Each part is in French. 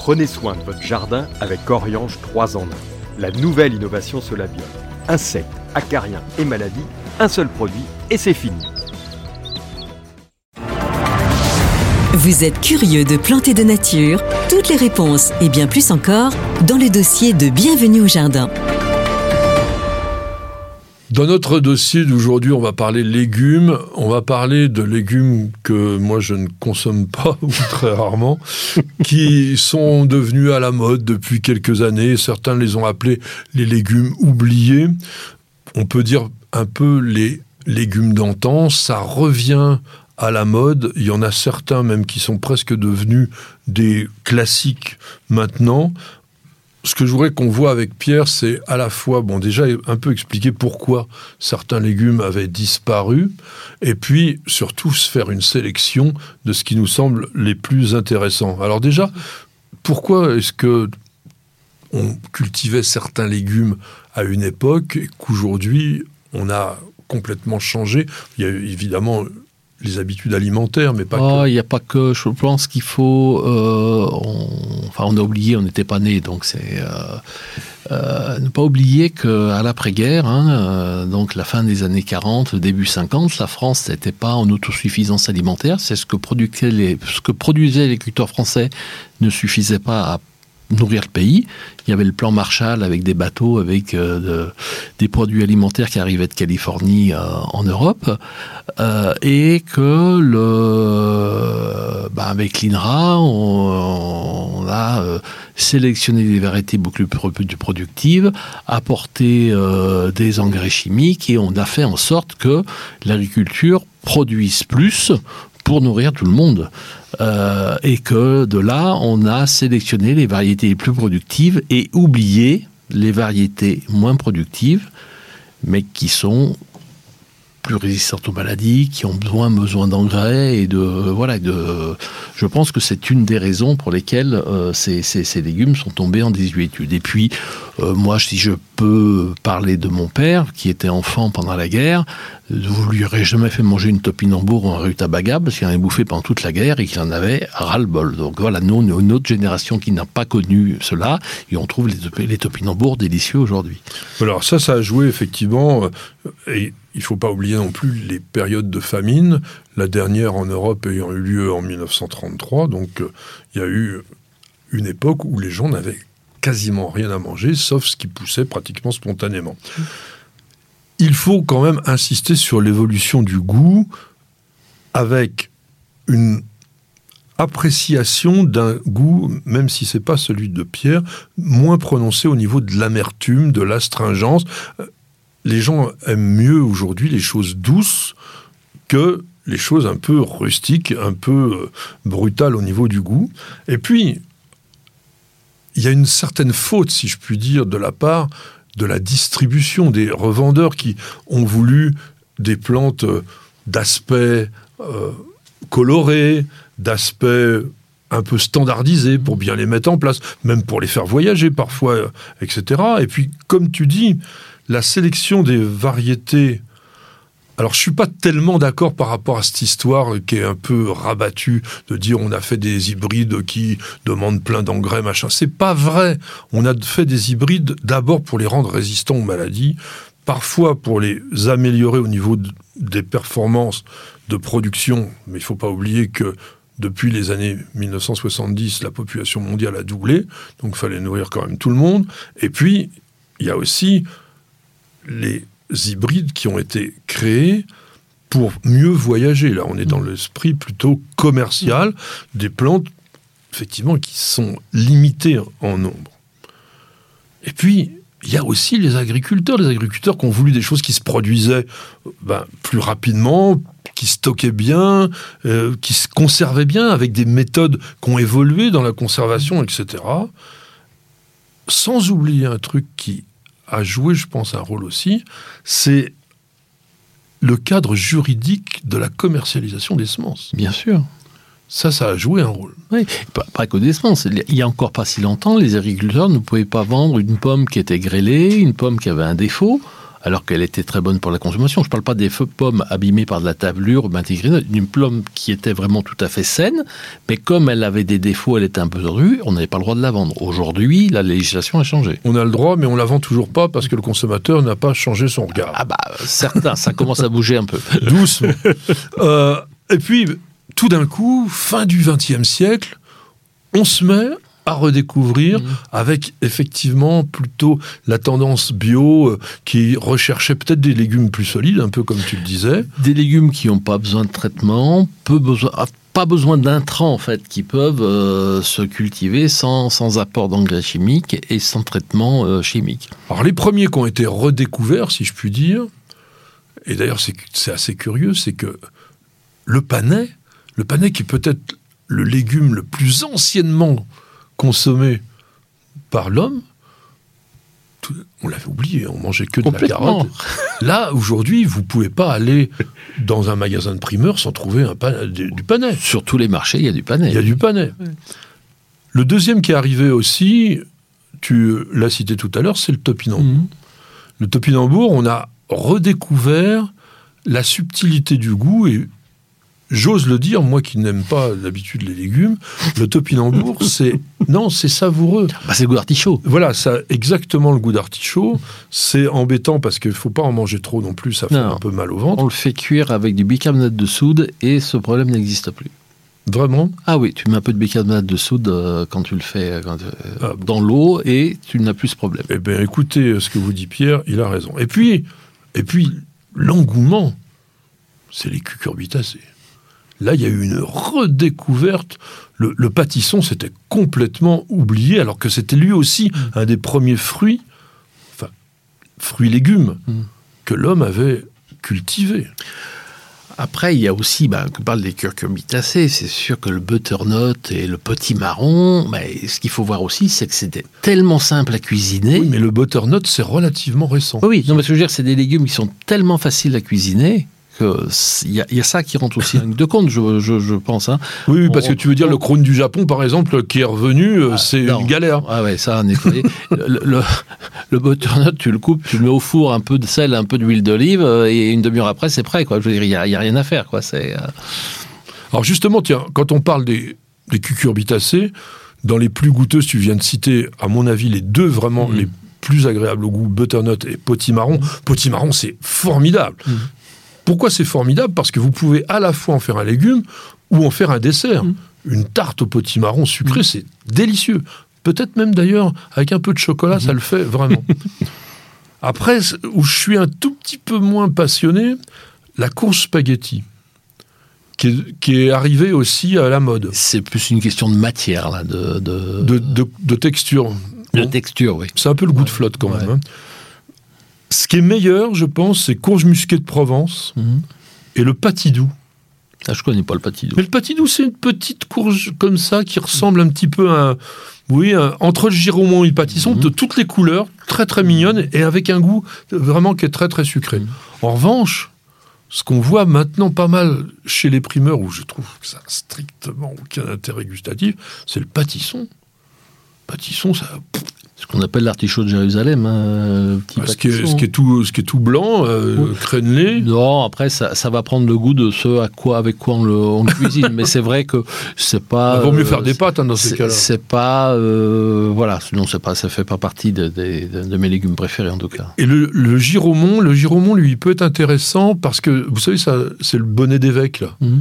Prenez soin de votre jardin avec Oriange 3 en 1. La nouvelle innovation Solabium. Insectes, acariens et maladies, un seul produit et c'est fini. Vous êtes curieux de planter de nature? Toutes les réponses et bien plus encore dans le dossier de Bienvenue au Jardin. Dans notre dossier d'aujourd'hui, on va parler légumes. On va parler de légumes que moi je ne consomme pas ou très rarement, qui sont devenus à la mode depuis quelques années. Certains les ont appelés les légumes oubliés. On peut dire un peu les légumes d'antan. Ça revient à la mode. Il y en a certains même qui sont presque devenus des classiques maintenant ce que je voudrais qu'on voit avec Pierre, c'est à la fois, bon, déjà un peu expliquer pourquoi certains légumes avaient disparu, et puis surtout se faire une sélection de ce qui nous semble les plus intéressants. Alors déjà, pourquoi est-ce que on cultivait certains légumes à une époque et qu'aujourd'hui on a complètement changé? Il y a évidemment les habitudes alimentaires, mais pas oh, Il n'y a pas que. Je pense qu'il faut. Euh, enfin, on a oublié, on n'était pas né, donc c'est. Euh, euh, ne pas oublier qu'à l'après-guerre, hein, donc la fin des années 40, le début 50, la France n'était pas en autosuffisance alimentaire. C'est ce que, les, ce que produisaient les agriculteurs français ne suffisait pas à nourrir le pays. Il y avait le plan Marshall avec des bateaux, avec euh, des produits alimentaires qui arrivaient de Californie euh, en Europe, euh, et que bah, avec l'INRA, on, a sélectionné des variétés beaucoup plus productives, apporté des engrais chimiques, et on a fait en sorte que l'agriculture produise plus pour nourrir tout le monde. Euh, et que de là, on a sélectionné les variétés les plus productives et oublié les variétés moins productives, mais qui sont plus résistantes aux maladies, qui ont besoin, besoin d'engrais et de voilà. De, je pense que c'est une des raisons pour lesquelles euh, ces, légumes sont tombés en désuétude. Et puis, euh, moi, si je peux parler de mon père, qui était enfant pendant la guerre, vous lui aurez jamais fait manger une topinambour ou un rutabaga parce qu'il en avait bouffé pendant toute la guerre et qu'il en avait ras-le-bol. Donc voilà, nous, une autre génération qui n'a pas connu cela et on trouve les, les topinambours délicieux aujourd'hui. Alors ça, ça a joué effectivement. Euh, et il faut pas oublier non plus les périodes de famine. La dernière en Europe ayant eu lieu en 1933. Donc euh, il y a eu une époque où les gens n'avaient quasiment rien à manger, sauf ce qui poussait pratiquement spontanément il faut quand même insister sur l'évolution du goût avec une appréciation d'un goût, même si c'est pas celui de Pierre, moins prononcé au niveau de l'amertume, de l'astringence. Les gens aiment mieux aujourd'hui les choses douces que les choses un peu rustiques, un peu euh, brutales au niveau du goût. Et puis, il y a une certaine faute, si je puis dire, de la part de la distribution, des revendeurs qui ont voulu des plantes d'aspect coloré, d'aspect un peu standardisé pour bien les mettre en place, même pour les faire voyager parfois, euh, etc. Et puis, comme tu dis, la sélection des variétés alors, je suis pas tellement d'accord par rapport à cette histoire qui est un peu rabattue de dire on a fait des hybrides qui demandent plein d'engrais, machin. C'est pas vrai. On a fait des hybrides d'abord pour les rendre résistants aux maladies, parfois pour les améliorer au niveau des performances de production. Mais il faut pas oublier que depuis les années 1970, la population mondiale a doublé, donc il fallait nourrir quand même tout le monde. Et puis, il y a aussi les hybrides qui ont été créés pour mieux voyager. Là, on est dans l'esprit plutôt commercial des plantes, effectivement, qui sont limitées en nombre. Et puis, il y a aussi les agriculteurs, les agriculteurs qui ont voulu des choses qui se produisaient ben, plus rapidement, qui stockaient bien, euh, qui se conservaient bien, avec des méthodes qui ont évolué dans la conservation, etc. Sans oublier un truc qui a joué, je pense, un rôle aussi, c'est le cadre juridique de la commercialisation des semences. Bien sûr. Ça, ça a joué un rôle. Oui, pas, que des semences. Il y a encore pas si longtemps, les agriculteurs ne pouvaient pas vendre une pomme qui était grêlée, une pomme qui avait un défaut, alors qu'elle était très bonne pour la consommation. Je ne parle pas des pommes abîmées par de la tablure, d'une pomme qui était vraiment tout à fait saine, mais comme elle avait des défauts, elle était un peu rue, on n'avait pas le droit de la vendre. Aujourd'hui, la législation a changé. On a le droit, mais on la vend toujours pas parce que le consommateur n'a pas changé son regard. Ah bah, certains, ça commence à bouger un peu. Doucement. Euh, et puis, tout d'un coup, fin du XXe siècle, on se met à redécouvrir Mhm. avec effectivement plutôt la tendance bio euh, qui recherchait peut-être des légumes plus solides, un peu comme tu le disais. Des légumes qui n'ont pas besoin de traitement, peu besoin, ah, pas besoin d'intrants en fait, qui peuvent euh, se cultiver sans, sans apport d'engrais chimiques et sans traitement euh, chimique. Alors les premiers qui ont été redécouverts, si je puis dire, et d'ailleurs c'est c'est assez curieux, c'est que le panais, le panais qui est peut-être le légume le plus anciennement consommé par l'homme, on l'avait oublié, on mangeait que de la carotte. Là, aujourd'hui, vous pouvez pas aller dans un magasin de primeurs sans trouver un pan- du du panais. Sur tous les marchés, il y a du panais. Il y a du panais. Le deuxième qui est arrivé aussi, tu l'as cité tout à l'heure, c'est le topinambour. Mhm. Le topinambour, on a redécouvert la subtilité du goût et j'ose le dire, moi qui n'aime pas d'habitude les légumes, le topinambour, c'est non, c'est savoureux. Bah, c'est le goût d'artichaut. Voilà, ça a exactement le goût d'artichaut. C'est embêtant parce qu'il faut pas en manger trop non plus, ça fait Non. un peu mal au ventre. On le fait cuire avec du bicarbonate de soude et ce problème n'existe plus. Vraiment? Ah oui, tu mets un peu de bicarbonate de soude euh, quand tu le fais euh, quand, euh, Ah. dans l'eau et tu n'as plus ce problème. Eh bien, écoutez ce que vous dit Pierre, il a raison. Et puis, et puis l'engouement, c'est les cucurbitacées. Là, il y a eu une redécouverte. Le, le pâtisson, c'était complètement oublié, alors que c'était lui aussi un des premiers fruits, enfin, fruits-légumes, Mm. que l'homme avait cultivés. Après, il y a aussi, bah, on parle des cucurbitacées, c'est sûr que le butternut et le petit marron, bah, ce qu'il faut voir aussi, c'est que c'était tellement simple à cuisiner. Oui, mais le butternut, c'est relativement récent. Oui, oui, non, mais ce que je veux dire, c'est des légumes qui sont tellement faciles à cuisiner que c'est- il y, y a ça qui rentre aussi en ligne de compte, je, je- je pense. hein. Oui, oui, parce On- que tu veux dire on- le crône du Japon, par exemple, qui est revenu, euh, c'est Non. une galère. Ah ouais, ça, à nettoyer. le, le, le butternut, tu le coupes, tu le mets au four, un peu de sel, un peu d'huile d'olive, euh, et une demi-heure après, c'est prêt. Quoi. Je veux dire, il n'y a, rien à faire. Quoi. C'est, euh, Alors justement, tiens, quand on parle des, des cucurbitacées, dans les plus goûteuses, tu viens de citer, à mon avis, les deux vraiment Mhm. les plus agréables au goût, butternut et potimarron. Potimarron, c'est formidable. Mhm. Pourquoi c'est formidable Parce que vous pouvez à la fois en faire un légume ou en faire un dessert. Mhm. Une tarte au potimarron sucré, c'est délicieux. Peut-être même d'ailleurs, avec un peu de chocolat, ça le fait vraiment. Après, où je suis un tout petit peu moins passionné, la course spaghetti, qui est, qui est arrivée aussi à la mode, c'est plus une question de matière, là, de, de, de, de- de texture. de texture, oui. c'est un peu le goût de flotte quand ouais. même. hein. Ce qui est meilleur, je pense, c'est courge musquée de Provence Mhm. et le patidou. Ah, je connais pas le patidou. Mais le patidou, c'est une petite courge comme ça qui ressemble un petit peu à, un- oui, entre le giromont et le pâtisson, Mhm. de toutes les couleurs, très très mignonne et avec un goût vraiment qui est très très sucré. Mhm. En revanche, ce qu'on voit maintenant pas mal chez les primeurs, où je trouve que ça n'a strictement aucun intérêt gustatif, c'est le pâtisson. Pâtisson, ça, Ce qu'on appelle l'artichaut de Jérusalem, hein, petit ce, qui est, pâtisson. ce qui est tout, ce qui est tout blanc, euh, Oui. crénelé. Non, après, ça, ça va prendre le goût de ce à quoi, avec quoi on le, on le cuisine. Mais c'est vrai que c'est pas. Il vaut mieux euh, faire des pâtes hein, dans ces cas-là. C'est pas. euh, voilà, non, c'est pas, ça fait pas partie de, de- de- de mes légumes préférés, en tout cas. Et le, le giromont, le giromont, lui, il peut être intéressant parce que, vous savez, ça, c'est le bonnet d'évêque, là. Mhm.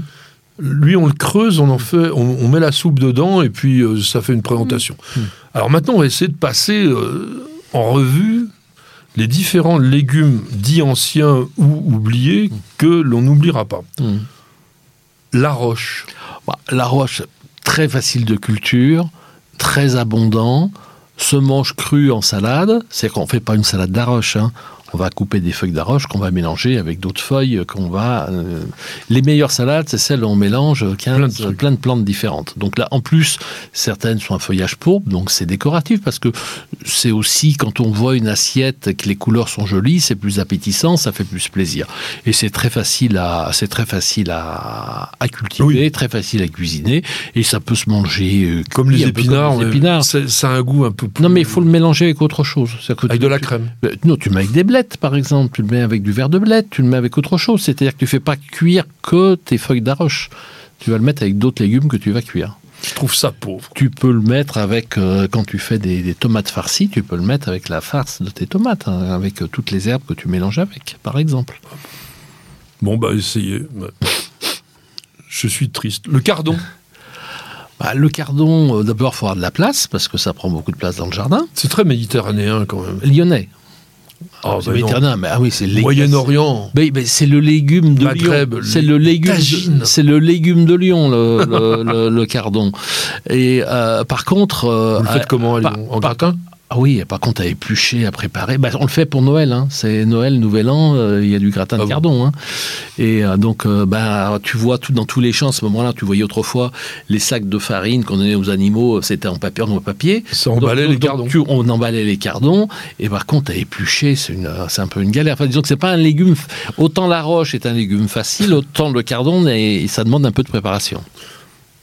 Lui, on le creuse, on en fait, on, on met la soupe dedans et puis euh, ça fait une présentation. Mhm. Alors maintenant, on va essayer de passer euh, en revue les différents légumes dits anciens ou oubliés que l'on n'oubliera pas. La roche. Bah, la roche, très facile de culture, très abondant, se mange cru en salade. C'est qu'on ne fait pas une salade d'arroche. hein. On va couper des feuilles d'arroche qu'on va mélanger avec d'autres feuilles qu'on va. euh, Les meilleures salades, c'est celles où on mélange 15, Plein de plein de plantes différentes. Donc là, en plus, certaines sont un feuillage pourpre, donc c'est décoratif parce que c'est aussi quand on voit une assiette que les couleurs sont jolies, c'est plus appétissant, ça fait plus plaisir. Et c'est très facile à, c'est très facile à, à cultiver, Oui. très facile à cuisiner, et ça peut se manger euh, Comme les épinards. comme les épinards. Ça a un goût un peu plus. Non, mais il faut le mélanger avec autre chose. Que Avec tu- de la crème. Euh, Non, tu mets avec des blettes. par exemple. Tu le mets avec du verre de blette, tu le mets avec autre chose. C'est-à-dire que tu fais pas cuire que tes feuilles d'arroche. Tu vas le mettre avec d'autres légumes que tu vas cuire. Je trouve ça pauvre. Tu peux le mettre avec, euh, quand tu fais des, des tomates farcies, tu peux le mettre avec la farce de tes tomates, hein, avec euh, toutes les herbes que tu mélanges avec, par exemple. Bon, bah, essayez. Je suis triste. Le cardon, Bah, le cardon, euh, d'abord, il faut avoir de la place, parce que ça prend beaucoup de place dans le jardin. c'est très méditerranéen quand même. Lyonnais. Méditerranéen, mais ah oui, c'est le Moyen-Orient. Mais, mais c'est le légume de Maghreb, Lyon. C'est le légume. de- C'est le légume de Lyon, le, le- le- le cardon. Et euh, par contre, euh, Vous le faites comment à par- Lyon? En par- gratin? Ah oui, par contre, à éplucher, à préparer. Bah, on le fait pour Noël. Hein. C'est Noël, Nouvel An. euh, Il y a du gratin Ah de bon cardon. Hein. Et euh, donc, euh, bah, tu vois tout dans tous les champs. À ce moment-là, tu voyais autrefois les sacs de farine qu'on donnait aux animaux. C'était en papier, en papier. Ça emballait Donc- les donc, cardons. tu- on emballait les cardons. Et par contre, à éplucher, c'est un peu une galère. Enfin, disons que c'est pas un légume. Autant la roche est un légume facile, autant le cardon, et ça demande un peu de préparation.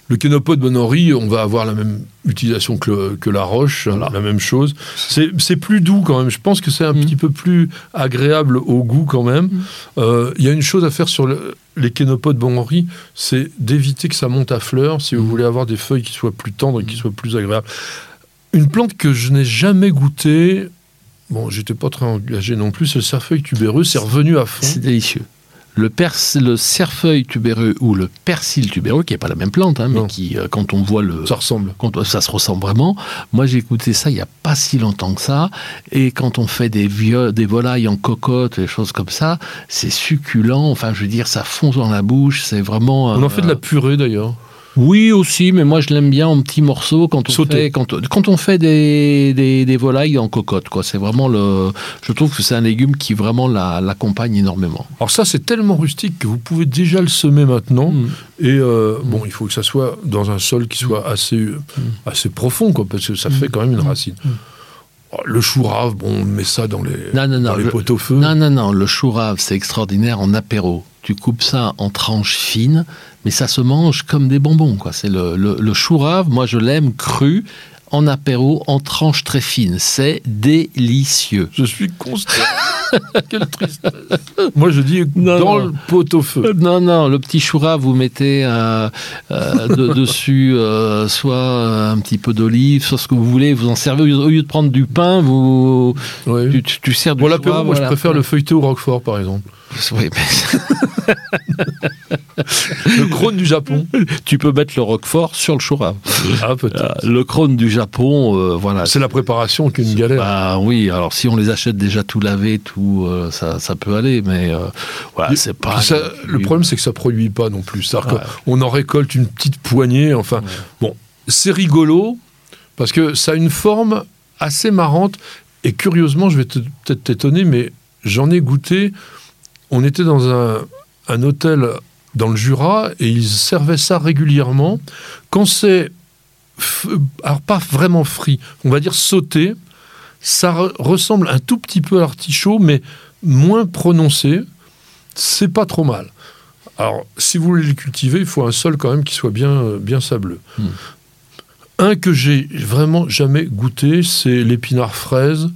Le kénopode Bonori, on va avoir la même utilisation que, le- que la roche, hein, la même chose. C'est plus doux quand même. Je pense que c'est un Mm. petit peu plus agréable au goût quand même. Euh, Il y a une chose à faire sur le- les kénopodes Bonori, c'est d'éviter que ça monte à fleurs si vous Mm. voulez avoir des feuilles qui soient plus tendres et qui soient plus agréables. Une plante que je n'ai jamais goûtée, bon, j'étais pas très engagé non plus, c'est le cerfeuil tubéreux, c'est revenu à fond. C'est délicieux. Le, pers- le cerfeuil tubéreux ou le persil tubéreux, qui n'est pas la même plante, hein, mais Non. qui, euh, quand on voit le. Ça ressemble. quand- ça se ressemble vraiment. Moi, j'ai écouté ça il n'y a pas si longtemps que ça. Et quand on fait des, des volailles en cocotte, des choses comme ça, c'est succulent. Enfin, je veux dire, ça fond dans la bouche. C'est vraiment. On en euh, fait de la purée d'ailleurs. Oui, aussi, mais moi je l'aime bien en petits morceaux quand on fait, quand, quand on fait des, des, des volailles en cocotte. Quoi. C'est vraiment le. Je trouve que c'est un légume qui vraiment la- l'accompagne énormément. Alors ça, c'est tellement rustique que vous pouvez déjà le semer maintenant. Mm. Et euh, bon, il faut que ça soit dans un sol qui soit assez, euh, assez profond, quoi, parce que ça fait quand même une racine. Oh, Le chou rave, bon, on met ça dans les, Non, non, non, dans les je- pots au feu. Non, non, non, le chou rave, c'est extraordinaire en apéro. Tu coupes ça en tranches fines, mais ça se mange comme des bonbons. quoi. C'est le, le, le chou rave, moi je l'aime cru, en apéro, en tranches très fines. C'est délicieux. Je suis consterné. Quelle tristesse. Moi, je dis Non, dans non. le pot au feu. Non, non, le petit chou rave, vous mettez euh, euh, de- dessus euh, soit euh, un petit peu d'olive, soit ce que vous voulez. Vous en servez, au lieu de prendre du pain, vous, Ouais. tu, tu- tu sers du Pour chou l'apéro, rave, moi, voilà. je préfère le feuilleté au roquefort, par exemple. Oui, mais- Le crône du Japon. tu peux mettre le roquefort sur le chou rave. Ah, peut-être. Euh, Le crône du Japon, euh, voilà. C'est la préparation qui est une galère. Bah oui, alors si on les achète déjà tout lavés, tout, euh, ça, ça peut aller, mais euh, voilà, Le- c'est pas. ça- le problème, c'est que ça produit pas non plus. Ouais. qu'on en récolte une petite poignée. Enfin, bon, c'est rigolo parce que ça a une forme assez marrante. Et curieusement, je vais peut-être t'étonner, mais j'en ai goûté. On était dans un, un hôtel dans le Jura et ils servaient ça régulièrement. Quand c'est, alors pas vraiment frit, on va dire sauté, ça re- ressemble un tout petit peu à l'artichaut, mais moins prononcé. C'est pas trop mal. Alors, si vous voulez les cultiver, il faut un sol quand même qui soit bien, euh, bien sableux. Hmm. Un que j'ai vraiment jamais goûté, c'est l'épinard fraise.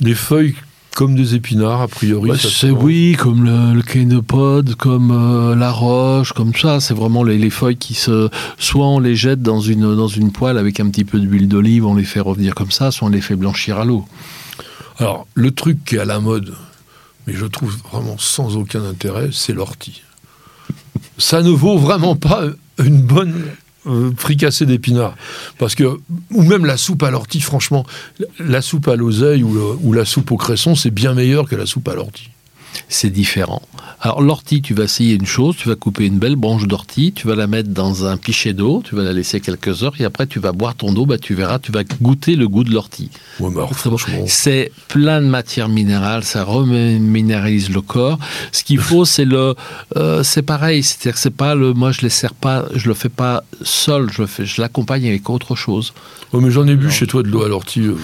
Des feuilles comme des épinards, a priori. Bah, c'est oui, comme le, le kénopode, comme euh, la roche, comme ça. C'est vraiment les, les feuilles qui se. Soit on les jette dans une, dans une poêle avec un petit peu d'huile d'olive, on les fait revenir comme ça, soit on les fait blanchir à l'eau. Alors, le truc qui est à la mode, mais je trouve vraiment sans aucun intérêt, c'est l'ortie. Ça ne vaut vraiment pas une bonne euh, fricassée d'épinards. Parce que, ou même la soupe à l'ortie, franchement, la soupe à l'oseille ou, la soupe au cresson, c'est bien meilleur que la soupe à l'ortie. C'est différent. Alors l'ortie, tu vas essayer une chose, tu vas couper une belle branche d'ortie, tu vas la mettre dans un pichet d'eau, tu vas la laisser quelques heures et après tu vas boire ton eau, bah, tu verras, tu vas goûter le goût de l'ortie. Ouais, C'est plein de matières minérales, ça reminéralise le corps. Ce qu'il faut, c'est le, euh, c'est pareil, c'est-à-dire que c'est pas le, moi je les sers pas, je le fais pas seul, je le fais, je l'accompagne avec autre chose. Ouais, mais j'en ai bu chez toi de l'eau à l'ortie. euh,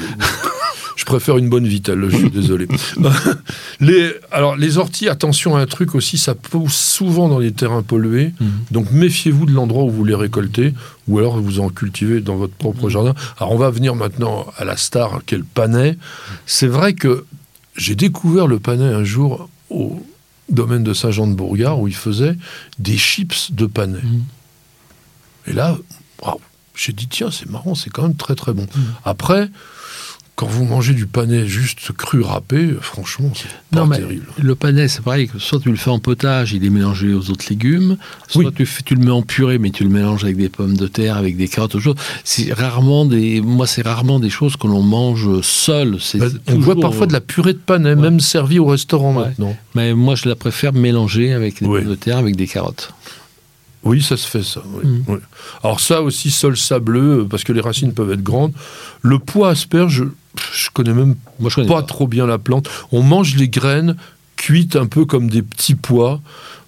je préfère une bonne vitale, je suis désolé. les, alors, les orties, attention à un truc aussi, ça pousse souvent dans les terrains pollués. Donc, méfiez-vous de l'endroit où vous les récoltez, ou alors vous en cultivez dans votre propre jardin. Alors, on va venir maintenant à la star, qu'est le panais. C'est vrai que j'ai découvert le panais un jour au domaine de Saint-Jean-de-Bourgard où il faisait des chips de panais. Mm. Et là, waouh, j'ai dit tiens, c'est marrant, c'est quand même très très bon. Après, quand vous mangez du panais juste cru râpé, franchement, c'est pas Non, mais terrible. le panais, c'est pareil, soit tu le fais en potage, il est mélangé aux autres légumes, soit Oui. tu, le mets en purée, mais tu le mélanges avec des pommes de terre, avec des carottes, autre chose. C'est rarement des, moi, c'est rarement des choses que l'on mange seul. Bah, on voit parfois de la purée de panais, même servie au restaurant Ouais. maintenant. Mais moi, je la préfère mélanger avec des Oui. pommes de terre, avec des carottes. Oui, ça se fait ça. oui, Mm. oui. Alors ça aussi, sol sableux, euh, parce que les racines peuvent être grandes. Le pois asperge, je connais même Moi, je connais pas pas. trop bien la plante. On mange les graines cuites un peu comme des petits pois.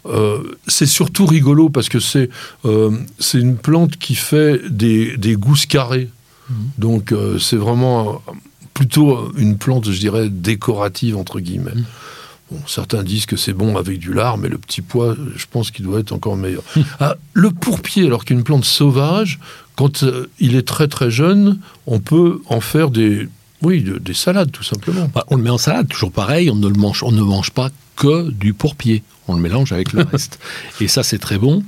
Euh, c'est surtout rigolo parce que c'est euh, c'est une plante qui fait des, des gousses carrées. Mhm. Donc euh, c'est vraiment plutôt une plante, je dirais, décorative entre guillemets. Mhm. Bon, certains disent que c'est bon avec du lard, mais le petit pois, je pense qu'il doit être encore meilleur. Ah, le pourpier, alors qu'une plante sauvage, quand il est très très jeune, on peut en faire des, oui, de- des salades tout simplement. Bah, on le met en salade, toujours pareil, on ne, le mange, on ne mange pas que du pourpier. On le mélange avec le reste. Et ça, c'est très bon.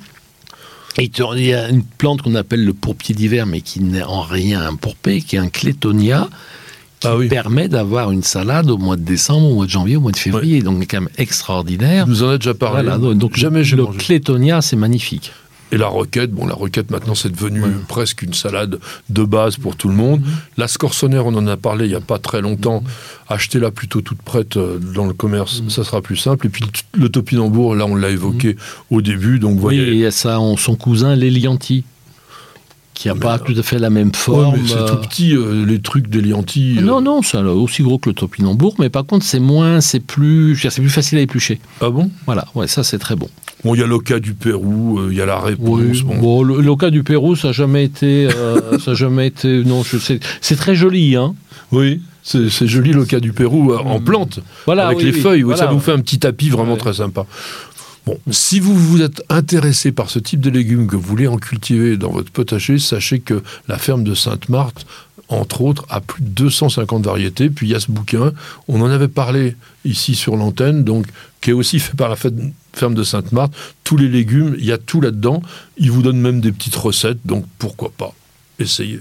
Et il y a une plante qu'on appelle le pourpier d'hiver, mais qui n'est en rien un pourpier, qui est un clétonia, qui Ah oui. permet d'avoir une salade au mois de décembre, au mois de janvier, au mois de février. Donc, c'est quand même extraordinaire. Tu nous en as déjà parlé. Voilà, donc Jamais j'ai le mangé. clétonia, c'est magnifique. Et la roquette, bon, la roquette maintenant c'est devenu Ouais. presque une salade de base pour tout le monde. Mhm. La scorsonnaire, on en a parlé il n'y a pas très longtemps. Achetez-la plutôt toute prête euh, dans le commerce, Mhm. ça sera plus simple. Et puis le, topinambour, là on l'a évoqué au début, donc Oui, et voyez. il y a ça, on- son cousin, l'Elianti, qui n'a pas euh, tout à fait la même forme. c'est euh, tout petit, euh, les trucs des liantis. euh. Non, non, c'est aussi gros que le topinambour, mais par contre, c'est moins, c'est plus, c'est plus facile à éplucher. Ah bon? Voilà, ouais, ça c'est très bon. Bon, il y a l'oca du Pérou, euh, il y a la réponse. Oui, bon. bon, le, le cas du Pérou, ça n'a jamais été, euh, ça a jamais été, non, je sais, c'est très joli, hein. Oui, c'est joli l'oca du Pérou euh, en Mm. plante. Voilà, avec oui, les oui, feuilles, oui, voilà, ça nous fait un petit tapis vraiment Ouais. très sympa. Si vous vous êtes intéressé par ce type de légumes, que vous voulez en cultiver dans votre potager, sachez que la ferme de Sainte-Marthe, entre autres, a plus de 250 variétés. Puis il y a ce bouquin, on en avait parlé ici sur l'antenne, donc qui est aussi fait par la ferme de Sainte-Marthe. Tous les légumes, il y a tout là-dedans. Il vous donne même des petites recettes, donc pourquoi pas Essayez.